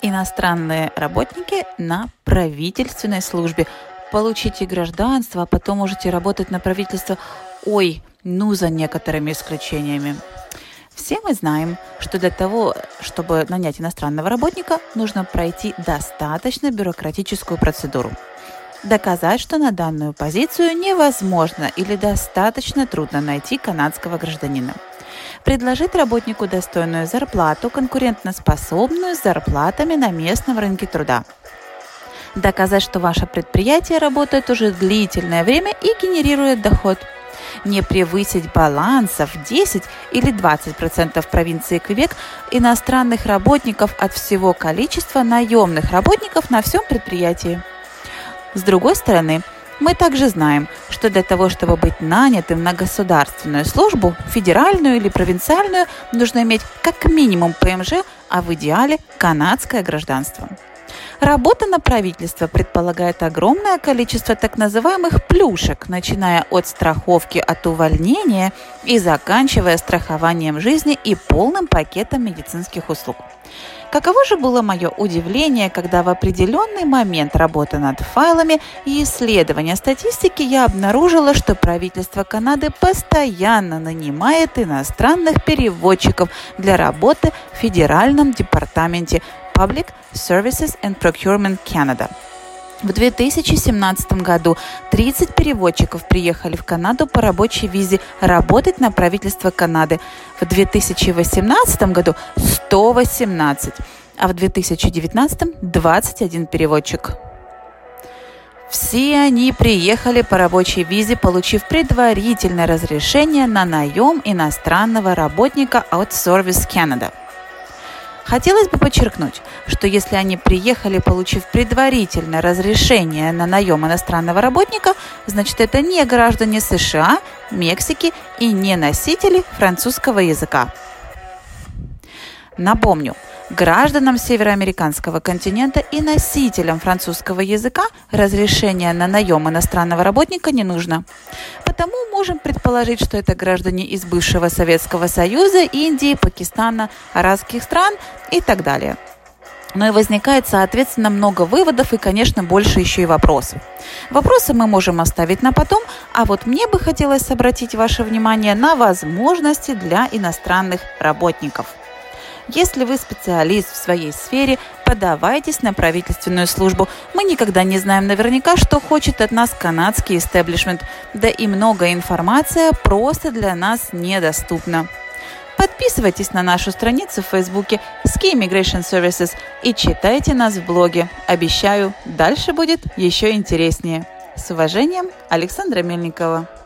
Иностранные работники на правительственной службе. Получите гражданство, а потом можете работать на правительство. Ой, ну за некоторыми исключениями. Все мы знаем, что для того, чтобы нанять иностранного работника, нужно пройти достаточно бюрократическую процедуру. Доказать, что на данную позицию невозможно или достаточно трудно найти канадского гражданина. Предложить работнику достойную зарплату, конкурентоспособную с зарплатами на местном рынке труда. Доказать, что ваше предприятие работает уже длительное время и генерирует доход – не превысить балансов 10 или 20% провинции Квебек иностранных работников от всего количества наемных работников на всем предприятии. С другой стороны, мы также знаем, что для того, чтобы быть нанятым на государственную службу, федеральную или провинциальную, нужно иметь как минимум ПМЖ, а в идеале канадское гражданство. Работа на правительство предполагает огромное количество так называемых плюшек, начиная от страховки от увольнения и заканчивая страхованием жизни и полным пакетом медицинских услуг. Каково же было мое удивление, когда в определенный момент работы над файлами и исследования статистики я обнаружила, что правительство Канады постоянно нанимает иностранных переводчиков для работы в Федеральном департаменте Public Services and Procurement Canada. В 2017 году 30 переводчиков приехали в Канаду по рабочей визе работать на правительство Канады. В 2018 году 118, а в 2019 21 переводчик. Все они приехали по рабочей визе, получив предварительное разрешение на наем иностранного работника от Service Canada – Хотелось бы подчеркнуть, что если они приехали, получив предварительное разрешение на наем иностранного работника, значит это не граждане США, Мексики и не носители французского языка. Напомню, гражданам североамериканского континента и носителям французского языка разрешение на наем иностранного работника не нужно. Потому можем предположить, что это граждане из бывшего Советского Союза, Индии, Пакистана, арабских стран и так далее. Но и возникает, соответственно, много выводов и, конечно, больше еще и вопросов. Вопросы мы можем оставить на потом, а вот мне бы хотелось обратить ваше внимание на возможности для иностранных работников – если вы специалист в своей сфере, подавайтесь на правительственную службу. Мы никогда не знаем наверняка, что хочет от нас канадский истеблишмент, да и многое информация просто для нас недоступна. Подписывайтесь на нашу страницу в Фейсбуке Ski Immigration Services и читайте нас в блоге. Обещаю, дальше будет еще интереснее. С уважением, Александра Мельникова.